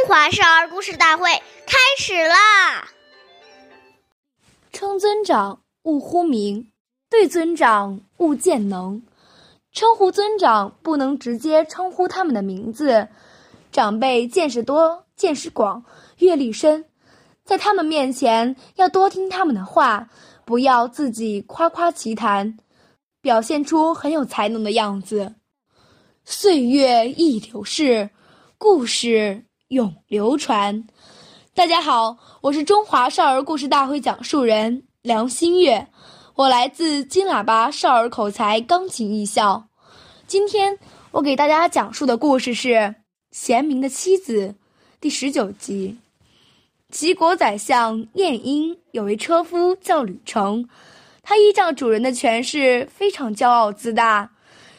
中华少儿故事大会开始啦！称尊长勿呼名，对尊长勿见能。称呼尊长不能直接称呼他们的名字。长辈见识多、见识广、阅历深，在他们面前要多听他们的话，不要自己夸夸其谈，表现出很有才能的样子。岁月易流逝，故事。永流传。大家好，我是中华少儿故事大会讲述人梁新月，我来自金喇叭少儿口才钢琴艺校。今天我给大家讲述的故事是《贤明的妻子》第十九集。齐国宰相晏婴有位车夫叫吕成，他依仗主人的权势，非常骄傲自大。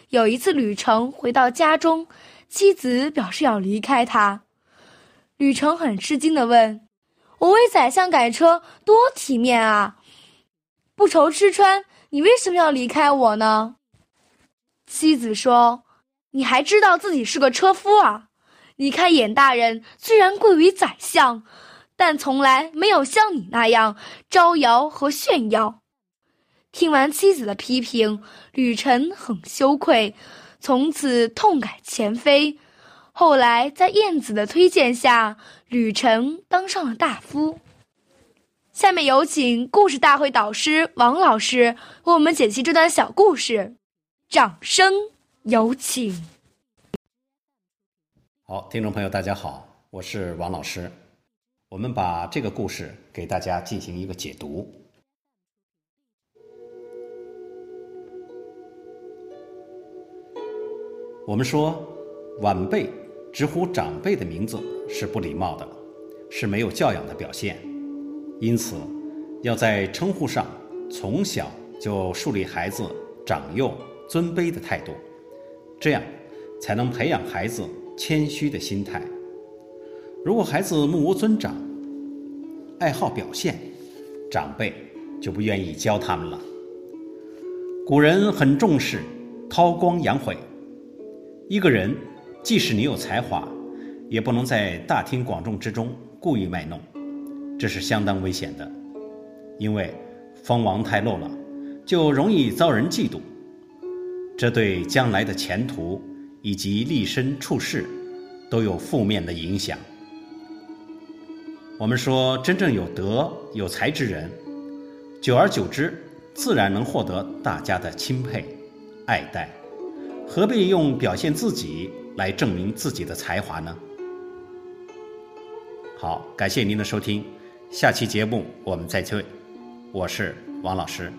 有一次，吕成回到家中，妻子表示要离开他。吕成很吃惊地问：“我为宰相改车，多体面啊！不愁吃穿，你为什么要离开我呢？”妻子说：“你还知道自己是个车夫啊？离开尹大人虽然贵为宰相，但从来没有像你那样招摇和炫耀。”听完妻子的批评，吕臣很羞愧，从此痛改前非。后来，在晏子的推荐下，吕成当上了大夫。下面有请故事大会导师王老师为我们解析这段小故事，掌声有请。好，听众朋友，大家好，我是王老师。我们把这个故事给大家进行一个解读。我们说，晚辈。直呼长辈的名字是不礼貌的，是没有教养的表现。因此，要在称呼上从小就树立孩子长幼尊卑的态度，这样才能培养孩子谦虚的心态。如果孩子目无尊长，爱好表现，长辈就不愿意教他们了。古人很重视韬光养晦，一个人。即使你有才华，也不能在大庭广众之中故意卖弄，这是相当危险的。因为锋芒太露了，就容易遭人嫉妒，这对将来的前途以及立身处世都有负面的影响。我们说，真正有德有才之人，久而久之，自然能获得大家的钦佩、爱戴，何必用表现自己？来证明自己的才华呢？好，感谢您的收听，下期节目我们再会，我是王老师。